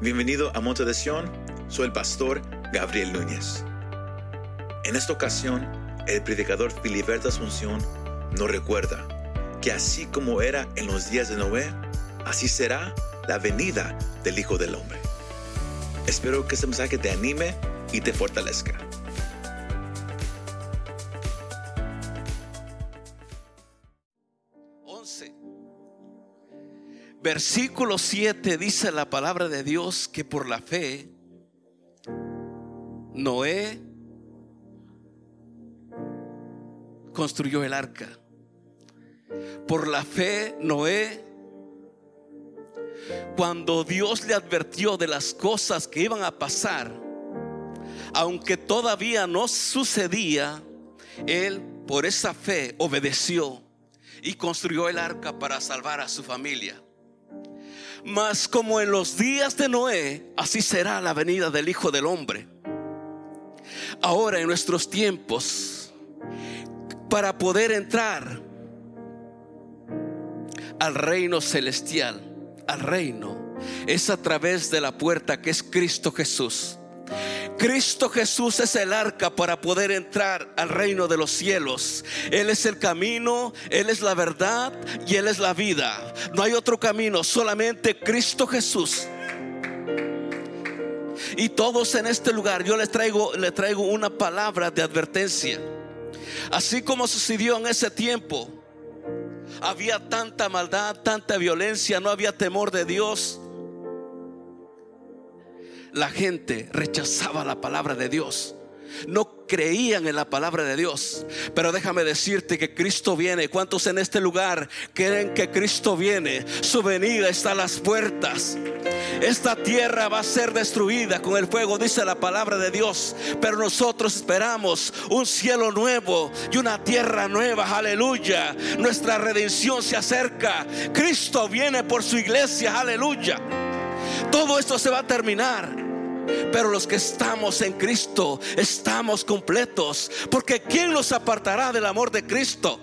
Bienvenido a Monte de Sion, soy el pastor Gabriel Núñez. En esta ocasión, el predicador Filiberto Asunción nos recuerda que así como era en los días de Noé, así será la venida del Hijo del Hombre. Espero que este mensaje te anime y te fortalezca. Versículo 7 dice la palabra de Dios que por la fe Noé construyó el arca. Por la fe Noé, cuando Dios le advirtió de las cosas que iban a pasar, aunque todavía no sucedía, él por esa fe obedeció y construyó el arca para salvar a su familia. Mas como en los días de Noé, así será la venida del Hijo del Hombre. Ahora en nuestros tiempos, para poder entrar al reino celestial, al reino, es a través de la puerta que es Cristo Jesús. Cristo Jesús es el arca para poder entrar al reino de los cielos. Él es el camino, Él es la verdad y Él es la vida. No hay otro camino, solamente Cristo Jesús. Y todos en este lugar, yo les traigo, les traigo una palabra de advertencia. Así como sucedió en ese tiempo, había tanta maldad, tanta violencia, no había temor de Dios la gente rechazaba la palabra de Dios. No creían en la palabra de Dios. Pero déjame decirte que Cristo viene. ¿Cuántos en este lugar creen que Cristo viene? Su venida está a las puertas. Esta tierra va a ser destruida con el fuego, dice la palabra de Dios. Pero nosotros esperamos un cielo nuevo y una tierra nueva. Aleluya. Nuestra redención se acerca. Cristo viene por su iglesia. Aleluya. Todo esto se va a terminar. Pero los que estamos en Cristo estamos completos. Porque ¿quién nos apartará del amor de Cristo?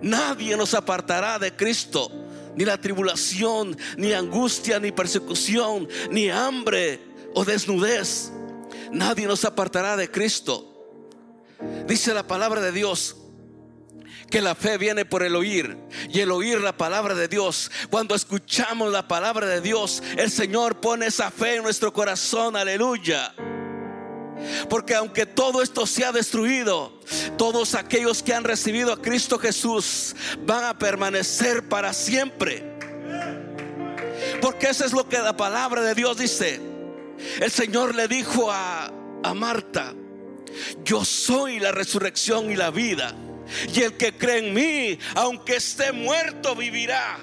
Nadie nos apartará de Cristo. Ni la tribulación, ni angustia, ni persecución, ni hambre o desnudez. Nadie nos apartará de Cristo. Dice la palabra de Dios que la fe viene por el oír y el oír la palabra de Dios. Cuando escuchamos la palabra de Dios, el Señor pone esa fe en nuestro corazón, aleluya. Porque aunque todo esto se ha destruido, todos aquellos que han recibido a Cristo Jesús van a permanecer para siempre. Porque eso es lo que la palabra de Dios dice. El Señor le dijo a, a Marta, yo soy la resurrección y la vida. Y el que cree en mí, aunque esté muerto, vivirá.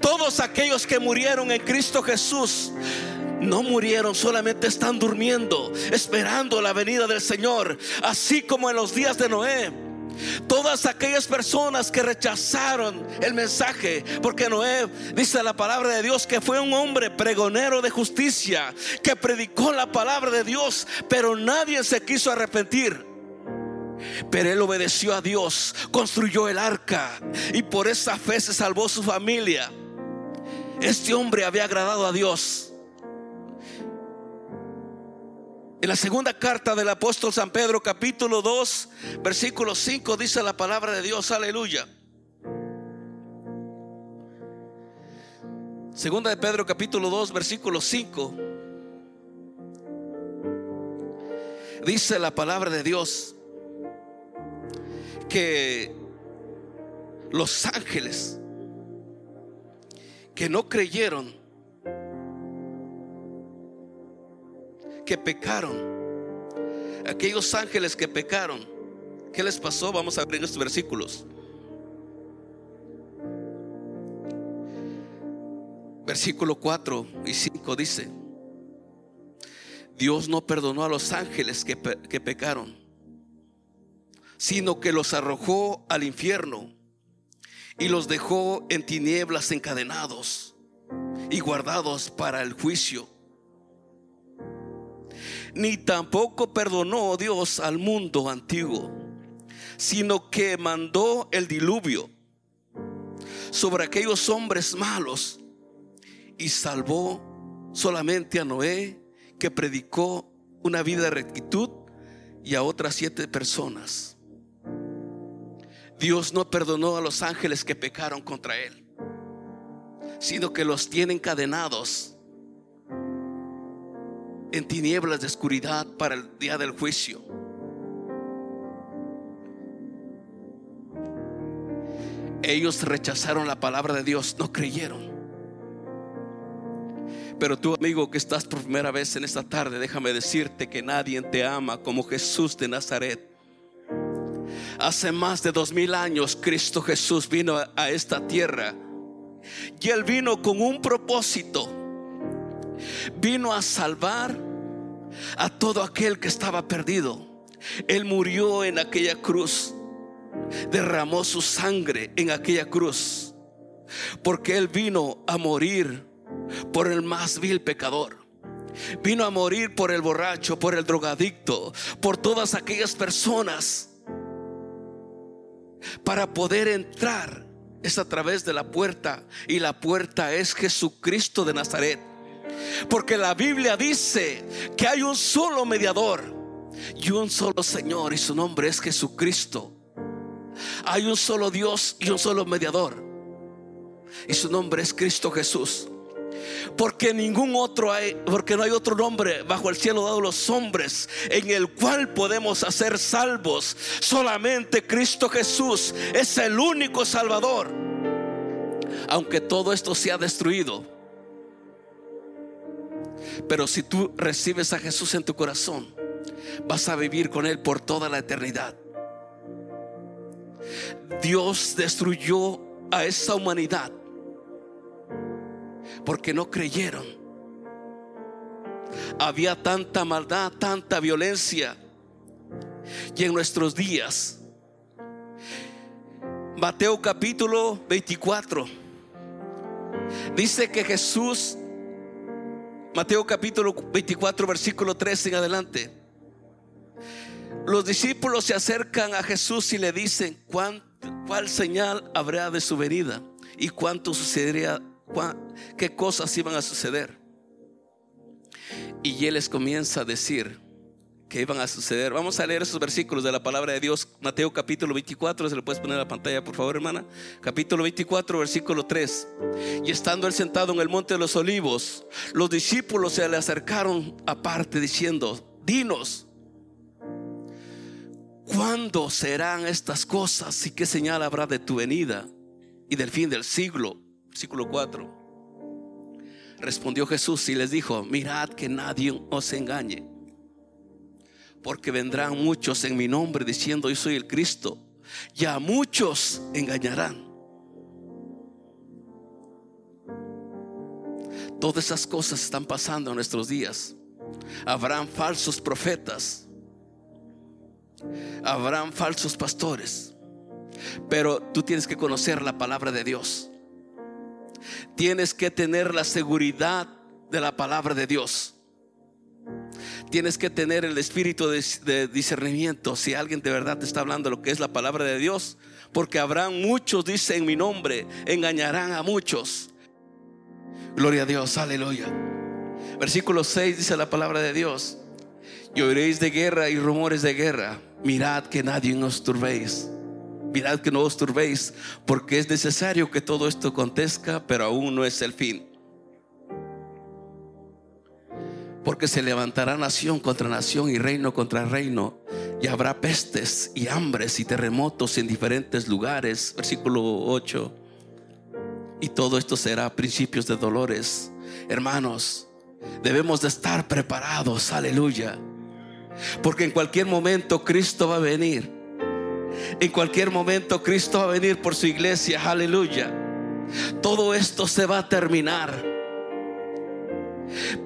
Todos aquellos que murieron en Cristo Jesús no murieron, solamente están durmiendo, esperando la venida del Señor, así como en los días de Noé. Todas aquellas personas que rechazaron el mensaje, porque Noé dice la palabra de Dios que fue un hombre pregonero de justicia, que predicó la palabra de Dios, pero nadie se quiso arrepentir. Pero él obedeció a Dios, construyó el arca y por esa fe se salvó su familia. Este hombre había agradado a Dios. En la segunda carta del apóstol San Pedro, capítulo 2, versículo 5, dice la palabra de Dios, aleluya. Segunda de Pedro, capítulo 2, versículo 5. Dice la palabra de Dios que los ángeles que no creyeron, que pecaron, aquellos ángeles que pecaron, ¿qué les pasó? Vamos a abrir estos versículos. Versículo 4 y 5 dice, Dios no perdonó a los ángeles que, que pecaron sino que los arrojó al infierno y los dejó en tinieblas encadenados y guardados para el juicio. Ni tampoco perdonó Dios al mundo antiguo, sino que mandó el diluvio sobre aquellos hombres malos y salvó solamente a Noé, que predicó una vida de rectitud, y a otras siete personas. Dios no perdonó a los ángeles que pecaron contra él, sino que los tiene encadenados en tinieblas de oscuridad para el día del juicio. Ellos rechazaron la palabra de Dios, no creyeron. Pero tú, amigo, que estás por primera vez en esta tarde, déjame decirte que nadie te ama como Jesús de Nazaret. Hace más de dos mil años Cristo Jesús vino a esta tierra y él vino con un propósito. Vino a salvar a todo aquel que estaba perdido. Él murió en aquella cruz derramó su sangre en aquella cruz. Porque Él vino a morir por el más vil pecador. Vino a morir por el borracho, por el drogadicto, por todas aquellas personas. Para poder entrar es a través de la puerta y la puerta es Jesucristo de Nazaret. Porque la Biblia dice que hay un solo mediador y un solo Señor y su nombre es Jesucristo. Hay un solo Dios y un solo mediador. Y su nombre es Cristo Jesús. Porque ningún otro hay, porque no hay otro nombre bajo el cielo dado a los hombres en el cual podemos hacer salvos. Solamente Cristo Jesús es el único Salvador. Aunque todo esto sea destruido. Pero si tú recibes a Jesús en tu corazón, vas a vivir con Él por toda la eternidad. Dios destruyó a esa humanidad porque no creyeron. Había tanta maldad, tanta violencia. Y en nuestros días, Mateo capítulo 24, dice que Jesús, Mateo capítulo 24, versículo 3 en adelante, los discípulos se acercan a Jesús y le dicen, ¿cuál, señal habrá de su venida? ¿Y cuánto sucedería? ¿Qué cosas iban a suceder? Y él les comienza a decir que iban a suceder. Vamos a leer esos versículos de la palabra de Dios. Mateo capítulo 24, se lo puedes poner en la pantalla, por favor, hermana. Capítulo 24, versículo 3. Y estando él sentado en el monte de los olivos, los discípulos se le acercaron aparte diciendo, dinos, ¿Cuándo serán estas cosas y qué señal habrá de tu venida y del fin del siglo? Versículo 4. Respondió Jesús y les dijo, mirad que nadie os engañe, porque vendrán muchos en mi nombre diciendo yo soy el Cristo, y a muchos engañarán. Todas esas cosas están pasando en nuestros días. Habrán falsos profetas Habrán falsos pastores. Pero tú tienes que conocer la palabra de Dios. Tienes que tener la seguridad de la palabra de Dios. Tienes que tener el espíritu de, discernimiento si alguien de verdad te está hablando lo que es la palabra de Dios. Porque habrán muchos, dice en mi nombre, engañarán a muchos. Gloria a Dios, aleluya. Versículo 6 dice la palabra de Dios. Y oiréis de guerra y rumores de guerra mirad que nadie os turbéis. Mirad que no os turbéis, porque es necesario que todo esto acontezca, pero aún no es el fin. Porque se levantará nación contra nación y reino contra reino, y habrá pestes y hambres y terremotos en diferentes lugares. Versículo 8. Y todo esto será principios de dolores. Hermanos, debemos de estar preparados. Aleluya porque en cualquier momento Cristo va a venir. En cualquier momento Cristo va a venir por su iglesia. Aleluya. Todo esto se va a terminar.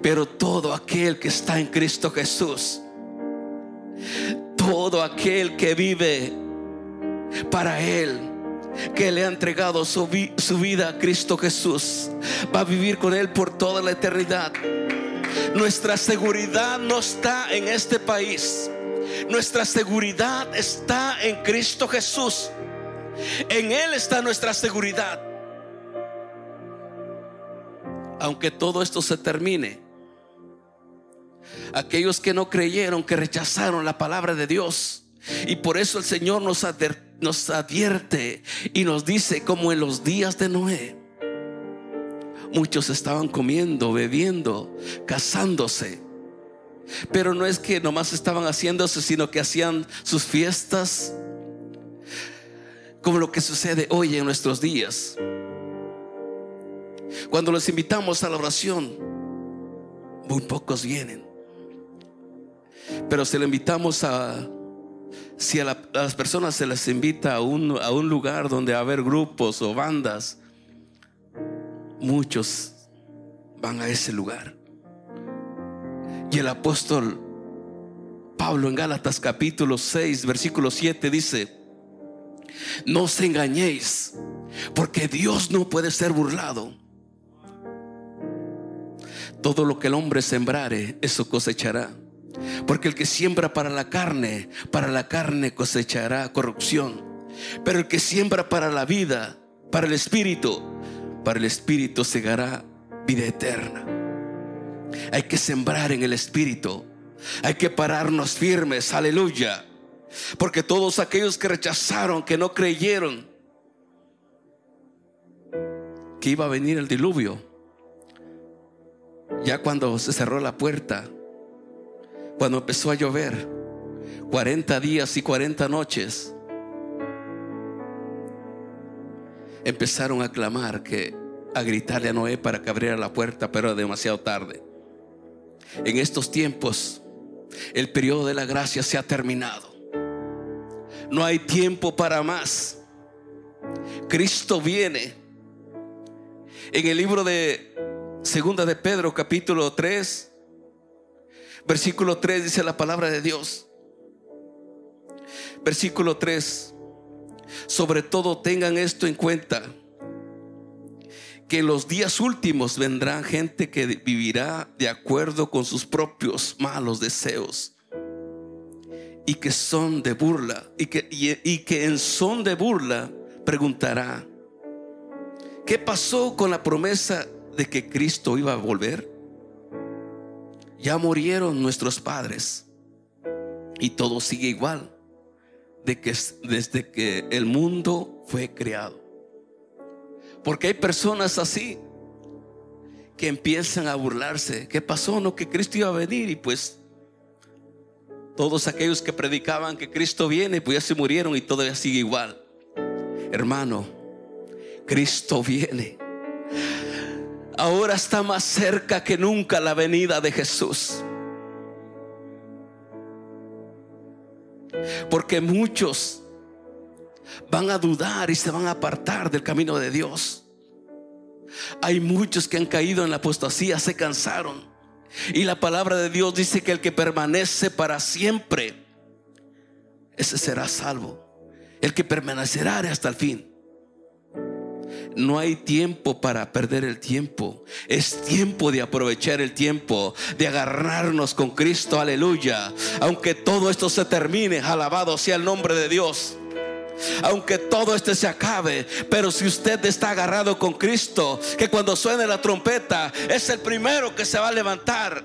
Pero todo aquel que está en Cristo Jesús, todo aquel que vive para Él, que le ha entregado su, su, vida a Cristo Jesús, va a vivir con Él por toda la eternidad. Nuestra seguridad no está en este país. Nuestra seguridad está en Cristo Jesús. En Él está nuestra seguridad. aunque todo esto se termine, aquellos que no creyeron, que rechazaron la palabra de Dios, y por eso el Señor nos, advierte y nos dice como en los días de Noé. Muchos estaban comiendo, bebiendo, casándose. Pero no es que nomás estaban haciéndose, sino que hacían sus fiestas como lo que sucede hoy en nuestros días. Cuando los invitamos a la oración, muy pocos vienen. Pero si le invitamos a, si a, las personas se les invita a un, a un lugar donde va a haber grupos o bandas, muchos van a ese lugar. Y el apóstol Pablo en Gálatas capítulo 6, versículo 7 dice, no os engañéis, porque Dios no puede ser burlado. Todo lo que el hombre sembrare, eso cosechará. Porque el que siembra para la carne, para la carne cosechará corrupción. Pero el que siembra para la vida, para el espíritu, para el espíritu segará vida eterna. Hay que sembrar en el espíritu. Hay que pararnos firmes, aleluya. Porque todos aquellos que rechazaron, que no creyeron que iba a venir el diluvio, ya cuando se cerró la puerta, cuando empezó a llover, 40 días y 40 noches, empezaron a clamar que a gritarle a Noé para que abriera la puerta, pero demasiado tarde. En estos tiempos, el periodo de la gracia se ha terminado. No hay tiempo para más. Cristo viene. En el libro de Segunda de Pedro, capítulo 3, versículo 3 dice la palabra de Dios. Versículo 3. Sobre todo tengan esto en cuenta que los días últimos vendrán gente que vivirá de acuerdo con sus propios malos deseos y que son de burla y que, y, que en son de burla preguntará, ¿qué pasó con la promesa de que Cristo iba a volver? Ya murieron nuestros padres y todo sigue igual de que desde que el mundo fue creado. Porque hay personas así que empiezan a burlarse. ¿Qué pasó? No, que Cristo iba a venir y pues todos aquellos que predicaban que Cristo viene, pues ya se murieron y todavía sigue igual. Hermano, Cristo viene. Ahora está más cerca que nunca la venida de Jesús. Porque muchos van a dudar y se van a apartar del camino de Dios. Hay muchos que han caído en la apostasía, se cansaron. Y la palabra de Dios dice que el que permanece para siempre, ese será salvo. El que permanecerá hasta el fin. No hay tiempo para perder el tiempo. Es tiempo de aprovechar el tiempo, de agarrarnos con Cristo, aleluya. Aunque todo esto se termine, alabado sea el nombre de Dios aunque todo este se acabe. Pero si usted está agarrado con Cristo, que cuando suene la trompeta es el primero que se va a levantar.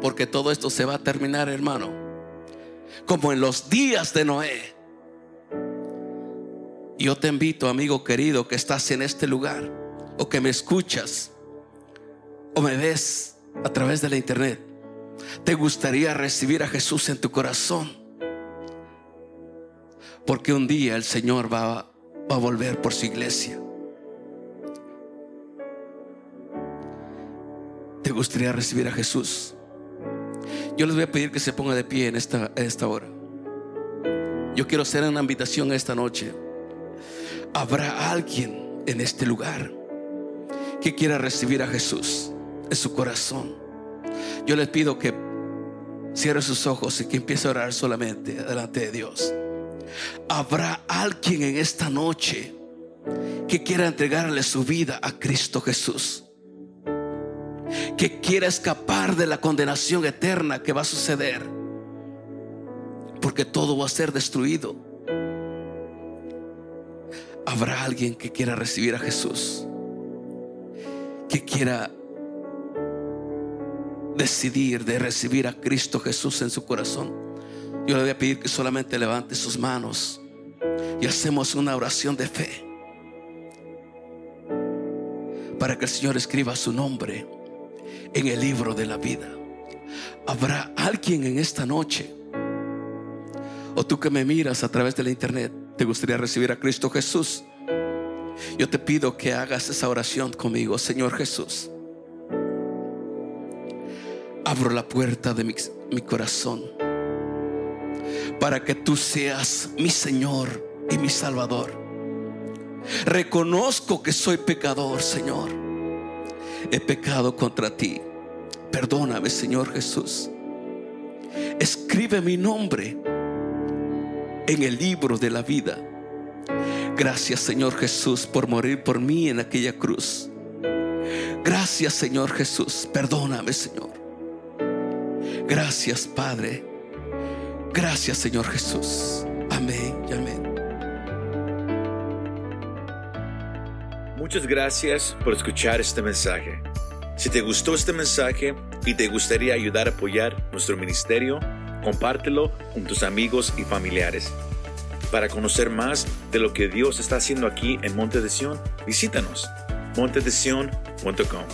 Porque todo esto se va a terminar, hermano. Como en los días de Noé. Yo te invito, amigo querido, que estás en este lugar o que me escuchas o me ves a través de la internet ¿Te gustaría recibir a Jesús en tu corazón? Porque un día el Señor va, a volver por su iglesia. ¿Te gustaría recibir a Jesús? Yo les voy a pedir que se ponga de pie en esta, en esta hora. Yo quiero hacer una invitación esta noche. Habrá alguien en este lugar que quiera recibir a Jesús en su corazón. Yo les pido que cierre sus ojos y que empiece a orar solamente delante de Dios. Habrá alguien en esta noche que quiera entregarle su vida a Cristo Jesús. Que quiera escapar de la condenación eterna que va a suceder. Porque todo va a ser destruido. habrá alguien que quiera recibir a Jesús, que quiera decidir de recibir a Cristo Jesús en su corazón. Yo le voy a pedir que solamente levante sus manos y hacemos una oración de fe para que el Señor escriba su nombre en el libro de la vida. Habrá alguien en esta noche, o tú que me miras a través de la internet, te gustaría recibir a Cristo Jesús. Yo te pido que hagas esa oración conmigo, Señor Jesús. Abro la puerta de mi, corazón para que tú seas mi Señor y mi Salvador. Reconozco que soy pecador, Señor. He pecado contra ti. Perdóname, Señor Jesús. Escribe mi nombre en el libro de la vida. Gracias, Señor Jesús, por morir por mí en aquella cruz. Gracias, Señor Jesús. Perdóname, Señor. Gracias, Padre. Gracias, Señor Jesús. Amén y amén. Muchas gracias por escuchar este mensaje. Si te gustó este mensaje y te gustaría ayudar a apoyar nuestro ministerio, compártelo con tus amigos y familiares. Para conocer más de lo que Dios está haciendo aquí en Monte de Sion, visítanos montedesion.com.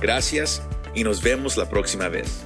Gracias y nos vemos la próxima vez.